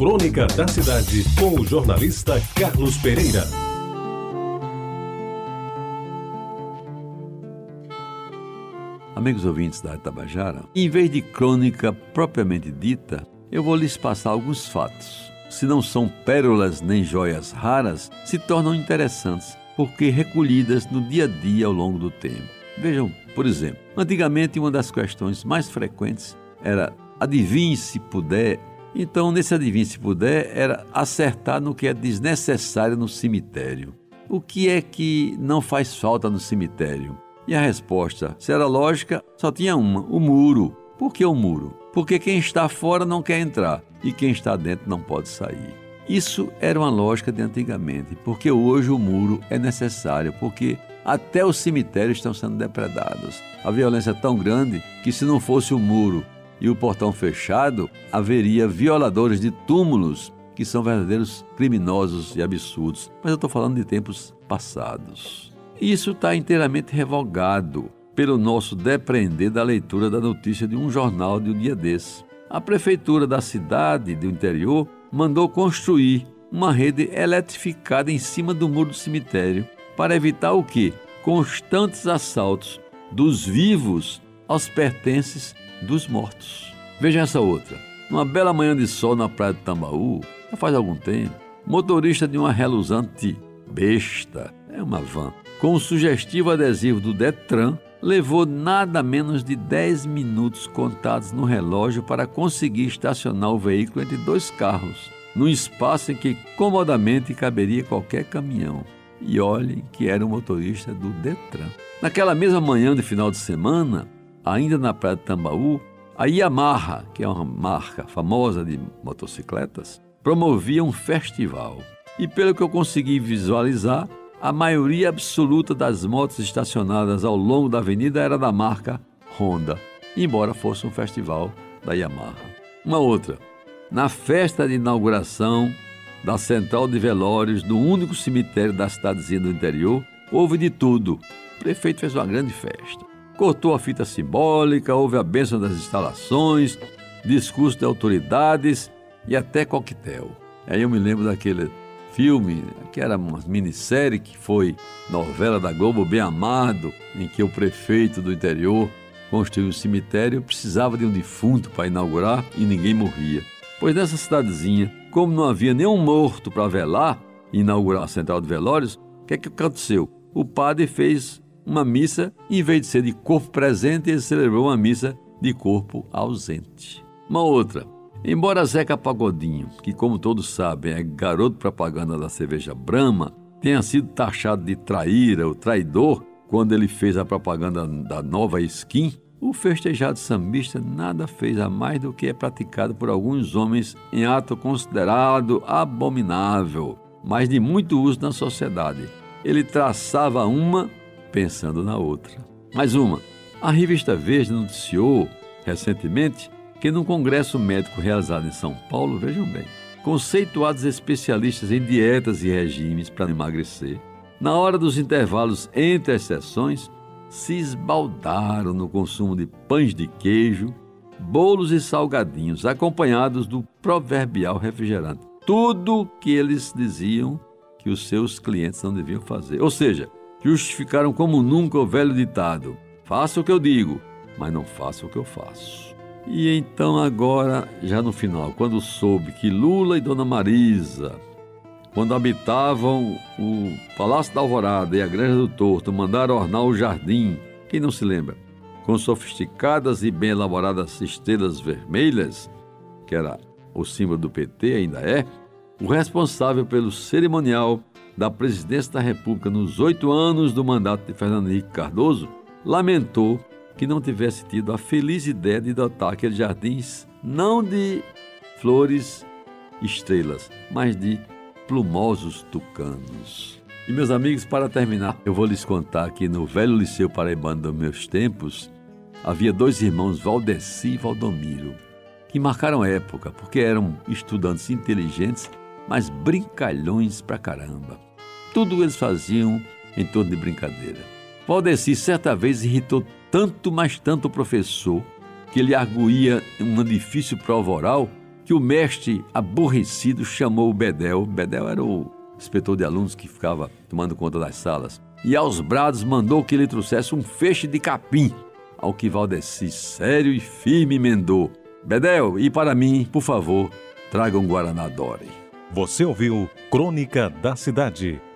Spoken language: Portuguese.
Crônica da Cidade, com o jornalista Carlos Pereira. Amigos ouvintes da Tabajara, em vez de crônica propriamente dita, eu vou lhes passar alguns fatos. Se não são pérolas nem joias raras, se tornam interessantes porque recolhidas no dia a dia ao longo do tempo. Vejam, por exemplo, antigamente uma das questões mais frequentes era adivinhe se puder. Então, nesse adivinhe se puder, era acertar no que é desnecessário no cemitério. O que é que não faz falta no cemitério? E a resposta, se era lógica, só tinha uma: o muro. Por que o muro? Porque quem está fora não quer entrar e quem está dentro não pode sair. Isso era uma lógica de antigamente, porque hoje o muro é necessário, porque até os cemitérios estão sendo depredados. A violência é tão grande que, se não fosse o muro e o portão fechado, haveria violadores de túmulos que são verdadeiros criminosos e absurdos. Mas eu estou falando de tempos passados. Isso está inteiramente revogado pelo nosso depreender da leitura da notícia de um jornal de um dia desse. A prefeitura da cidade do interior mandou construir uma rede eletrificada em cima do muro do cemitério para evitar o quê? Constantes assaltos dos vivos aos pertences dos mortos. Veja essa outra. Numa bela manhã de sol na praia de Tambaú, já faz algum tempo, motorista de uma reluzante besta, é uma van, com o sugestivo adesivo do Detran, levou nada menos de 10 minutos contados no relógio para conseguir estacionar o veículo entre dois carros, num espaço em que comodamente caberia qualquer caminhão. E olhem que era o motorista do Detran. Naquela mesma manhã de final de semana, ainda na praia de Tambaú, a Yamaha, que é uma marca famosa de motocicletas, promovia um festival. E pelo que eu consegui visualizar, a maioria absoluta das motos estacionadas ao longo da avenida era da marca Honda, embora fosse um festival da Yamaha. Uma outra, na festa de inauguração da central de velórios do único cemitério da cidadezinha do interior, houve de tudo. O prefeito fez uma grande festa cortou a fita simbólica, houve a bênção das instalações, discurso de autoridades e até coquetel. Aí eu me lembro daquele filme, que era uma minissérie que foi novela da Globo Bem Amado, em que o prefeito do interior construiu um cemitério, precisava de um defunto para inaugurar e ninguém morria. Pois nessa cidadezinha, como não havia nenhum morto para velar e inaugurar a central de velórios, o que é que aconteceu? O padre fez uma missa, em vez de ser de corpo presente, ele celebrou uma missa de corpo ausente. Uma outra. Embora Zeca Pagodinho, que como todos sabem é garoto propaganda da cerveja Brahma, tenha sido taxado de traíra ou traidor quando ele fez a propaganda da nova skin, o festejado sambista nada fez a mais do que é praticado por alguns homens em ato considerado abominável, mas de muito uso na sociedade. Ele traçava uma pensando na outra. Mais uma. A revista Veja noticiou recentemente que num congresso médico realizado em São Paulo, vejam bem, conceituados especialistas em dietas e regimes para emagrecer, na hora dos intervalos entre as sessões, se esbaldaram no consumo de pães de queijo, bolos e salgadinhos, acompanhados do proverbial refrigerante. Tudo que eles diziam que os seus clientes não deviam fazer. Ou seja, justificaram como nunca o velho ditado: faça o que eu digo, mas não faça o que eu faço. E então, agora, já no final, quando soube que Lula e Dona Marisa, quando habitavam o Palácio da Alvorada e a Granja do Torto, mandaram ornar o jardim, quem não se lembra? Com sofisticadas e bem elaboradas estrelas vermelhas, que era o símbolo do PT, ainda é, o responsável pelo cerimonial da presidência da República nos oito anos do mandato de Fernando Henrique Cardoso, lamentou que não tivesse tido a feliz ideia de dotar aqueles jardins não de flores estrelas, mas de plumosos tucanos. E meus amigos, para terminar, eu vou lhes contar que no velho Liceu Paraibano dos meus tempos, havia dois irmãos, Valdeci e Valdomiro, que marcaram época porque eram estudantes inteligentes, mas brincalhões pra caramba. Tudo eles faziam em torno de brincadeira. Valdeci certa vez irritou tanto, mas tanto o professor, que ele arguía uma difícil prova oral, que o mestre, aborrecido, chamou o Bedel. Bedel era o inspetor de alunos que ficava tomando conta das salas. E aos brados mandou que ele trouxesse um feixe de capim. Ao que Valdeci, sério e firme, emendou: Bedel, e para mim, por favor, traga um Guaraná Dore. Você ouviu Crônica da Cidade